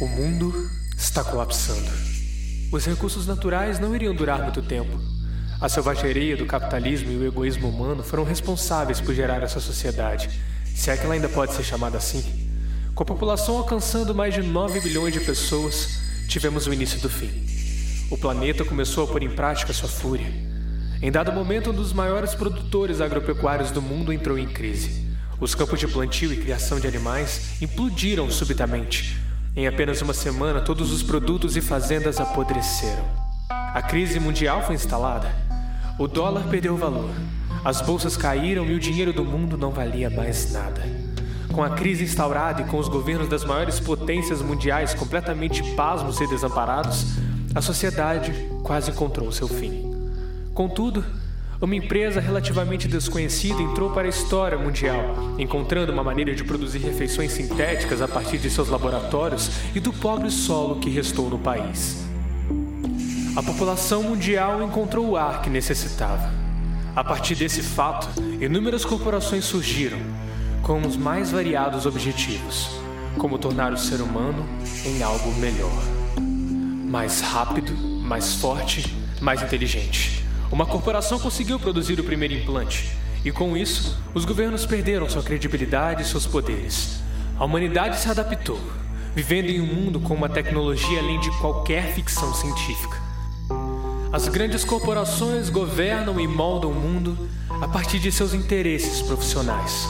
O mundo está colapsando. Os recursos naturais não iriam durar muito tempo. A selvageria do capitalismo e o egoísmo humano foram responsáveis por gerar essa sociedade, se é que ela ainda pode ser chamada assim. Com a população alcançando mais de 9 bilhões de pessoas, tivemos o início do fim. O planeta começou a pôr em prática sua fúria. Em dado momento, um dos maiores produtores agropecuários do mundo entrou em crise. Os campos de plantio e criação de animais implodiram subitamente, em apenas uma semana, todos os produtos e fazendas apodreceram. A crise mundial foi instalada. O dólar perdeu valor. As bolsas caíram e o dinheiro do mundo não valia mais nada. Com a crise instaurada e com os governos das maiores potências mundiais completamente pasmos e desamparados, a sociedade quase encontrou seu fim. Contudo, uma empresa relativamente desconhecida entrou para a história mundial, encontrando uma maneira de produzir refeições sintéticas a partir de seus laboratórios e do pobre solo que restou no país. A população mundial encontrou o ar que necessitava. A partir desse fato, inúmeras corporações surgiram, com os mais variados objetivos, como tornar o ser humano em algo melhor. Mais rápido, mais forte, mais inteligente. Uma corporação conseguiu produzir o primeiro implante, e com isso, os governos perderam sua credibilidade e seus poderes. A humanidade se adaptou, vivendo em um mundo com uma tecnologia além de qualquer ficção científica. As grandes corporações governam e moldam o mundo a partir de seus interesses profissionais.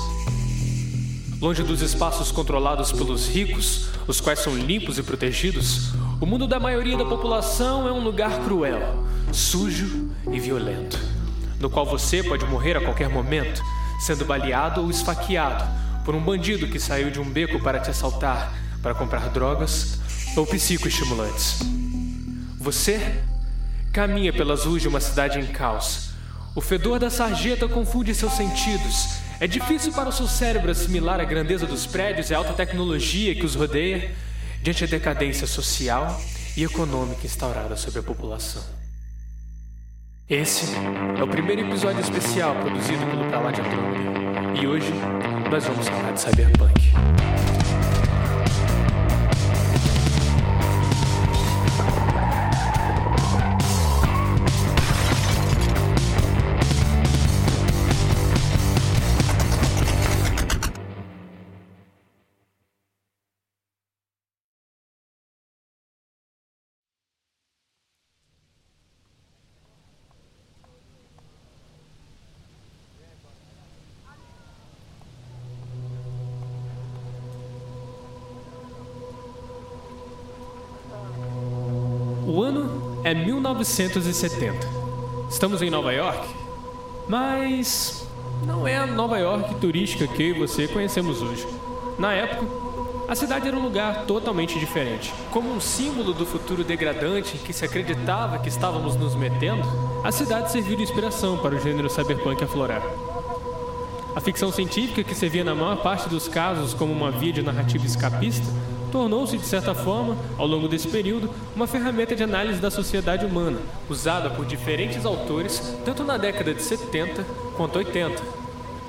Longe dos espaços controlados pelos ricos, os quais são limpos e protegidos, o mundo da maioria da população é um lugar cruel, sujo e violento, no qual você pode morrer a qualquer momento, sendo baleado ou esfaqueado por um bandido que saiu de um beco para te assaltar, para comprar drogas ou psicoestimulantes. Você caminha pelas ruas de uma cidade em caos. O fedor da sarjeta confunde seus sentidos. É difícil para o seu cérebro assimilar a grandeza dos prédios e a alta tecnologia que os rodeia diante da decadência social e econômica instaurada sobre a população. Esse é o primeiro episódio especial produzido pelo Pra Lá de. E hoje nós vamos falar de Cyberpunk. O ano é 1970. Estamos em Nova York, mas não é a Nova York turística que você conhecemos hoje. Na época, a cidade era um lugar totalmente diferente. Como um símbolo do futuro degradante que se acreditava que estávamos nos metendo, a cidade serviu de inspiração para o gênero cyberpunk aflorar. A ficção científica, que servia na maior parte dos casos como uma via de narrativa escapista, tornou-se, de certa forma, ao longo desse período, uma ferramenta de análise da sociedade humana, usada por diferentes autores, tanto na década de 70 quanto 80.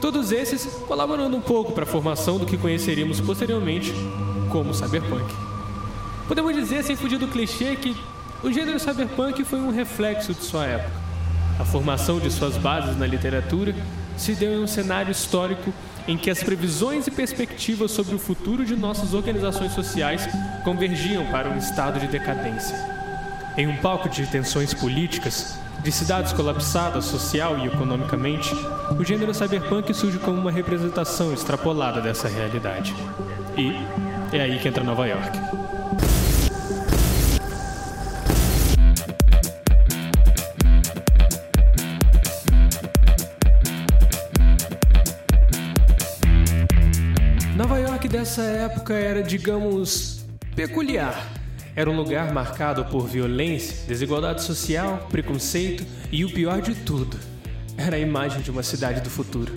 Todos esses colaborando um pouco para a formação do que conheceríamos posteriormente como cyberpunk. Podemos dizer, sem fugir do clichê, que o gênero cyberpunk foi um reflexo de sua época. A formação de suas bases na literatura se deu em um cenário histórico em que as previsões e perspectivas sobre o futuro de nossas organizações sociais convergiam para um estado de decadência. Em um palco de tensões políticas, de cidades colapsadas social e economicamente, o gênero cyberpunk surge como uma representação extrapolada dessa realidade. E é aí que entra Nova York. Época era, digamos, peculiar. Era um lugar marcado por violência, desigualdade social, preconceito e o pior de tudo, era a imagem de uma cidade do futuro.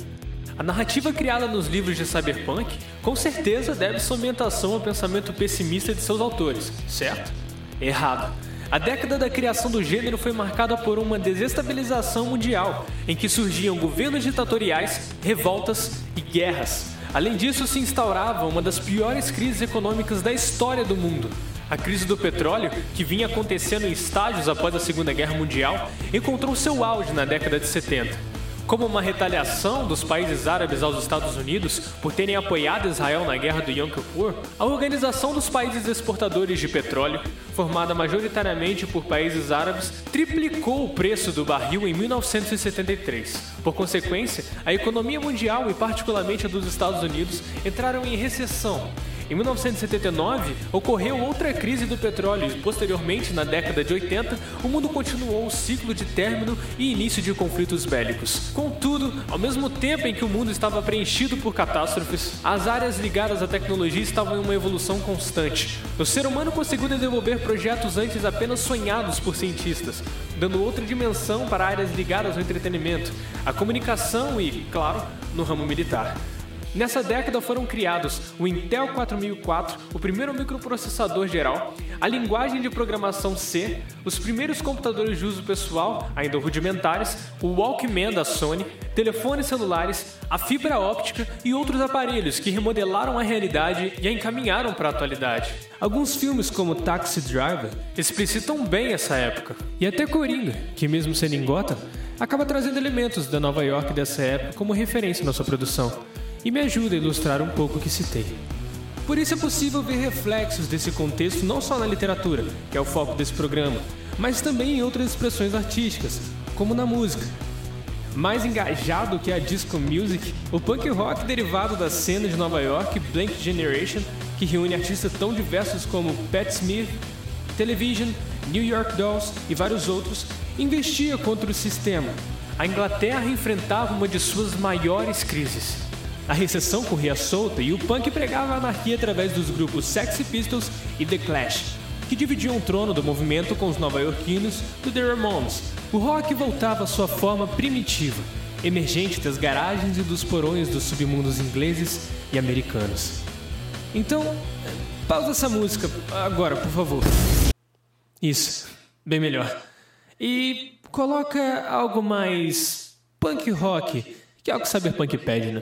A narrativa criada nos livros de cyberpunk com certeza deve sua ambientação ao pensamento pessimista de seus autores, certo? Errado. A década da criação do gênero foi marcada por uma desestabilização mundial, em que surgiam governos ditatoriais, revoltas e guerras. Além disso, se instaurava uma das piores crises econômicas da história do mundo. A crise do petróleo, que vinha acontecendo em estágios após a Segunda Guerra Mundial, encontrou seu auge na década de 70. Como uma retaliação dos países árabes aos Estados Unidos por terem apoiado Israel na guerra do Yom Kippur, a Organização dos Países Exportadores de Petróleo, formada majoritariamente por países árabes, triplicou o preço do barril em 1973. Por consequência, a economia mundial e particularmente a dos Estados Unidos entraram em recessão em 1979, ocorreu outra crise do petróleo e, posteriormente, na década de 80, o mundo continuou o ciclo de término e início de conflitos bélicos. Contudo, ao mesmo tempo em que o mundo estava preenchido por catástrofes, as áreas ligadas à tecnologia estavam em uma evolução constante. O ser humano conseguiu desenvolver projetos antes apenas sonhados por cientistas, dando outra dimensão para áreas ligadas ao entretenimento, à comunicação e, claro, no ramo militar. Nessa década foram criados o Intel 4004, o primeiro microprocessador geral, a linguagem de programação C, os primeiros computadores de uso pessoal, ainda rudimentares, o Walkman da Sony, telefones celulares, a fibra óptica e outros aparelhos que remodelaram a realidade e a encaminharam para a atualidade. Alguns filmes como Taxi Driver explicitam bem essa época. E até Coringa, que mesmo sendo em Gotham, acaba trazendo elementos da Nova York dessa época como referência na sua produção e me ajuda a ilustrar um pouco o que citei. Por isso é possível ver reflexos desse contexto não só na literatura, que é o foco desse programa, mas também em outras expressões artísticas, como na música. Mais engajado que a disco music, o punk rock derivado da cena de Nova York, Blank Generation, que reúne artistas tão diversos como Pat Smith, Television, New York Dolls e vários outros, investia contra o sistema. A Inglaterra enfrentava uma de suas maiores crises a recessão corria solta e o punk pregava a anarquia através dos grupos Sexy Pistols e The Clash, que dividiam o trono do movimento com os nova-iorquinos do The Ramones. O rock voltava à sua forma primitiva, emergente das garagens e dos porões dos submundos ingleses e americanos. Então, pausa essa música agora, por favor. Isso, bem melhor. E coloca algo mais punk rock que é o que o Cyberpunk pede, né?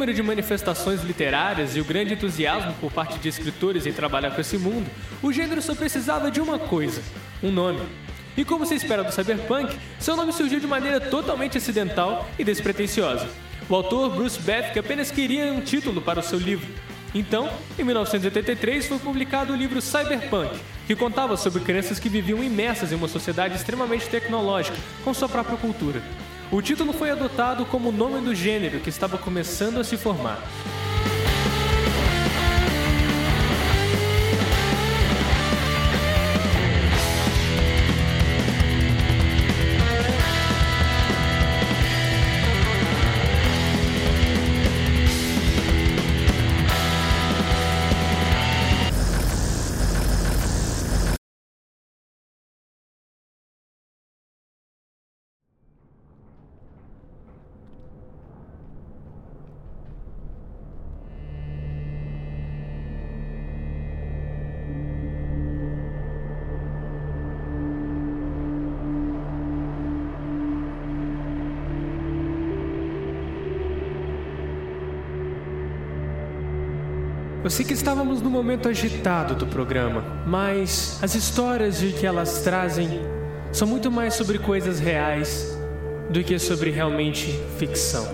Número de manifestações literárias e o grande entusiasmo por parte de escritores em trabalhar com esse mundo, o gênero só precisava de uma coisa: um nome. E como se espera do cyberpunk, seu nome surgiu de maneira totalmente acidental e despretensiosa. O autor Bruce Beth apenas queria um título para o seu livro. Então, em 1983 foi publicado o livro Cyberpunk, que contava sobre crianças que viviam imersas em uma sociedade extremamente tecnológica, com sua própria cultura. O título foi adotado como nome do gênero que estava começando a se formar. Eu sei que estávamos no momento agitado do programa, mas as histórias de que elas trazem são muito mais sobre coisas reais do que sobre realmente ficção.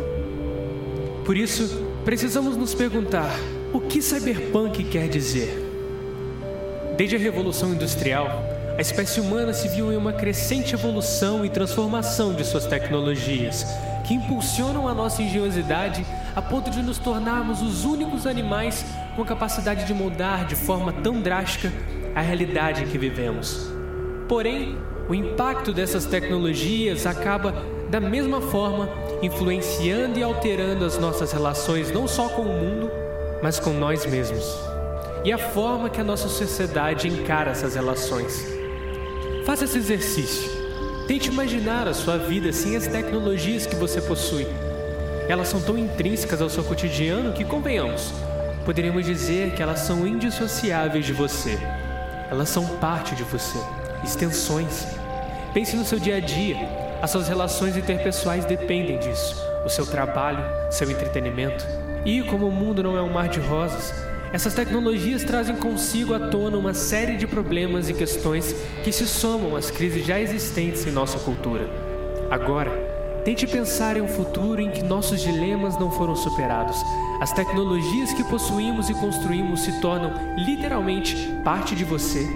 Por isso, precisamos nos perguntar: o que cyberpunk quer dizer? Desde a Revolução Industrial, a espécie humana se viu em uma crescente evolução e transformação de suas tecnologias, que impulsionam a nossa engenhosidade a ponto de nos tornarmos os únicos animais com a capacidade de mudar de forma tão drástica a realidade em que vivemos. Porém, o impacto dessas tecnologias acaba, da mesma forma, influenciando e alterando as nossas relações não só com o mundo, mas com nós mesmos. E a forma que a nossa sociedade encara essas relações. Faça esse exercício. Tente imaginar a sua vida sem as tecnologias que você possui. Elas são tão intrínsecas ao seu cotidiano que, convenhamos, poderíamos dizer que elas são indissociáveis de você. Elas são parte de você, extensões. Pense no seu dia a dia. As suas relações interpessoais dependem disso. O seu trabalho, seu entretenimento. E como o mundo não é um mar de rosas, essas tecnologias trazem consigo à tona uma série de problemas e questões que se somam às crises já existentes em nossa cultura. Agora, tente pensar em um futuro em que nossos dilemas não foram superados. As tecnologias que possuímos e construímos se tornam literalmente parte de você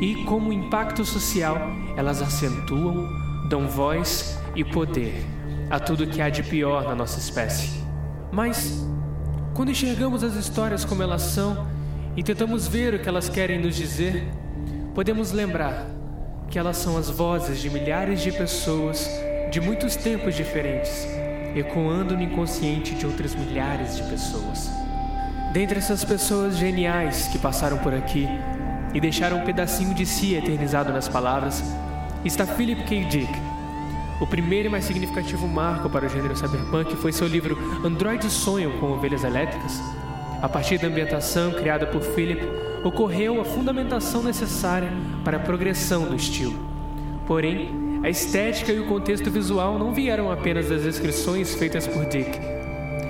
e, como impacto social, elas acentuam, dão voz e poder a tudo que há de pior na nossa espécie. Mas quando enxergamos as histórias como elas são e tentamos ver o que elas querem nos dizer, podemos lembrar que elas são as vozes de milhares de pessoas de muitos tempos diferentes, ecoando no inconsciente de outras milhares de pessoas. Dentre essas pessoas geniais que passaram por aqui e deixaram um pedacinho de si eternizado nas palavras, está Philip K. Dick, o primeiro e mais significativo marco para o gênero cyberpunk foi seu livro Android Sonho com Ovelhas Elétricas. A partir da ambientação criada por Philip, ocorreu a fundamentação necessária para a progressão do estilo. Porém, a estética e o contexto visual não vieram apenas das descrições feitas por Dick.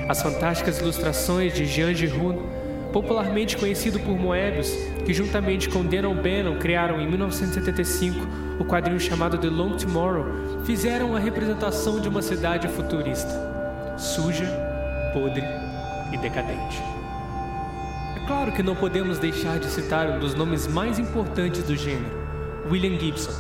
As fantásticas ilustrações de Jean Giroud, popularmente conhecido por Moebius, que juntamente com Dan O'Bannon criaram em 1975 o quadrinho chamado The Long Tomorrow, fizeram a representação de uma cidade futurista, suja, podre e decadente. É claro que não podemos deixar de citar um dos nomes mais importantes do gênero, William Gibson.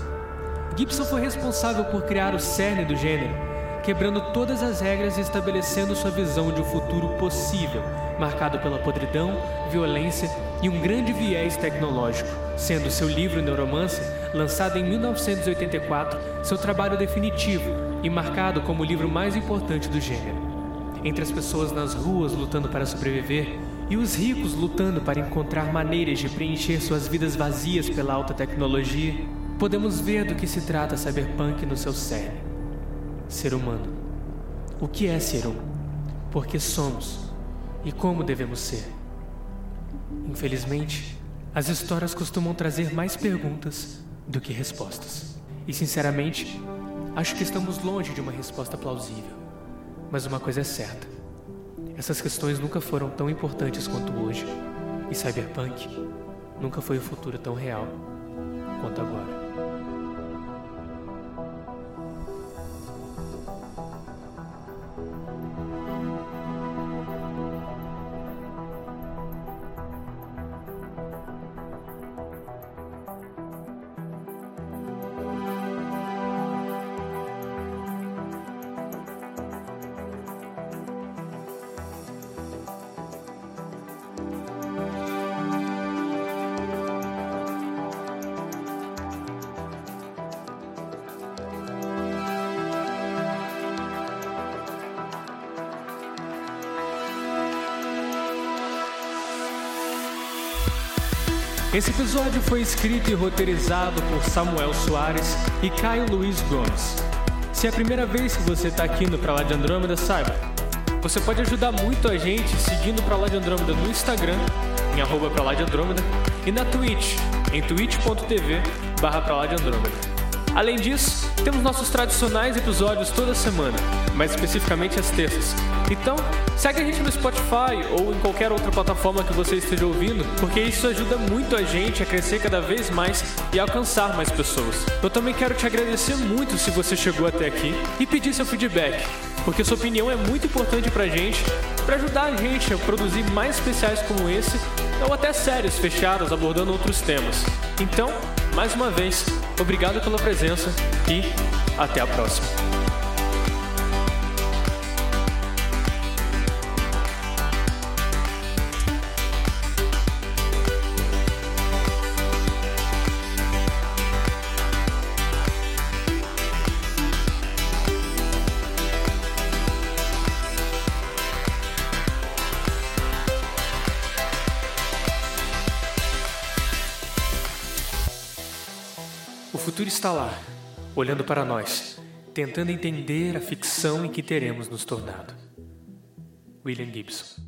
Gibson foi responsável por criar o cerne do gênero, quebrando todas as regras e estabelecendo sua visão de um futuro possível, marcado pela podridão, violência e um grande viés tecnológico, sendo seu livro Neuromance lançado em 1984, seu trabalho definitivo e marcado como o livro mais importante do gênero. Entre as pessoas nas ruas lutando para sobreviver e os ricos lutando para encontrar maneiras de preencher suas vidas vazias pela alta tecnologia, podemos ver do que se trata Cyberpunk no seu cerne. Ser humano. O que é ser um? Por que somos? E como devemos ser? Infelizmente, as histórias costumam trazer mais perguntas do que respostas. E sinceramente, acho que estamos longe de uma resposta plausível. Mas uma coisa é certa: essas questões nunca foram tão importantes quanto hoje, e Cyberpunk nunca foi o futuro tão real quanto agora. Esse episódio foi escrito e roteirizado por Samuel Soares e Caio Luiz Gomes. Se é a primeira vez que você está aqui no Pra Lá de Andrômeda, saiba, você pode ajudar muito a gente seguindo Pra Lá de Andrômeda no Instagram, em arroba Pra Lá de Andrômeda, e na Twitch, em twitch.tv barra Pra Lá de Andrômeda. Além disso, temos nossos tradicionais episódios toda semana, mais especificamente às terças. Então, segue a gente no Spotify ou em qualquer outra plataforma que você esteja ouvindo, porque isso ajuda muito a gente a crescer cada vez mais e alcançar mais pessoas. Eu também quero te agradecer muito se você chegou até aqui e pedir seu feedback, porque sua opinião é muito importante pra gente, para ajudar a gente a produzir mais especiais como esse ou até séries fechadas abordando outros temas. Então, mais uma vez, obrigado pela presença e até a próxima. Futuro está lá, olhando para nós, tentando entender a ficção em que teremos nos tornado. William Gibson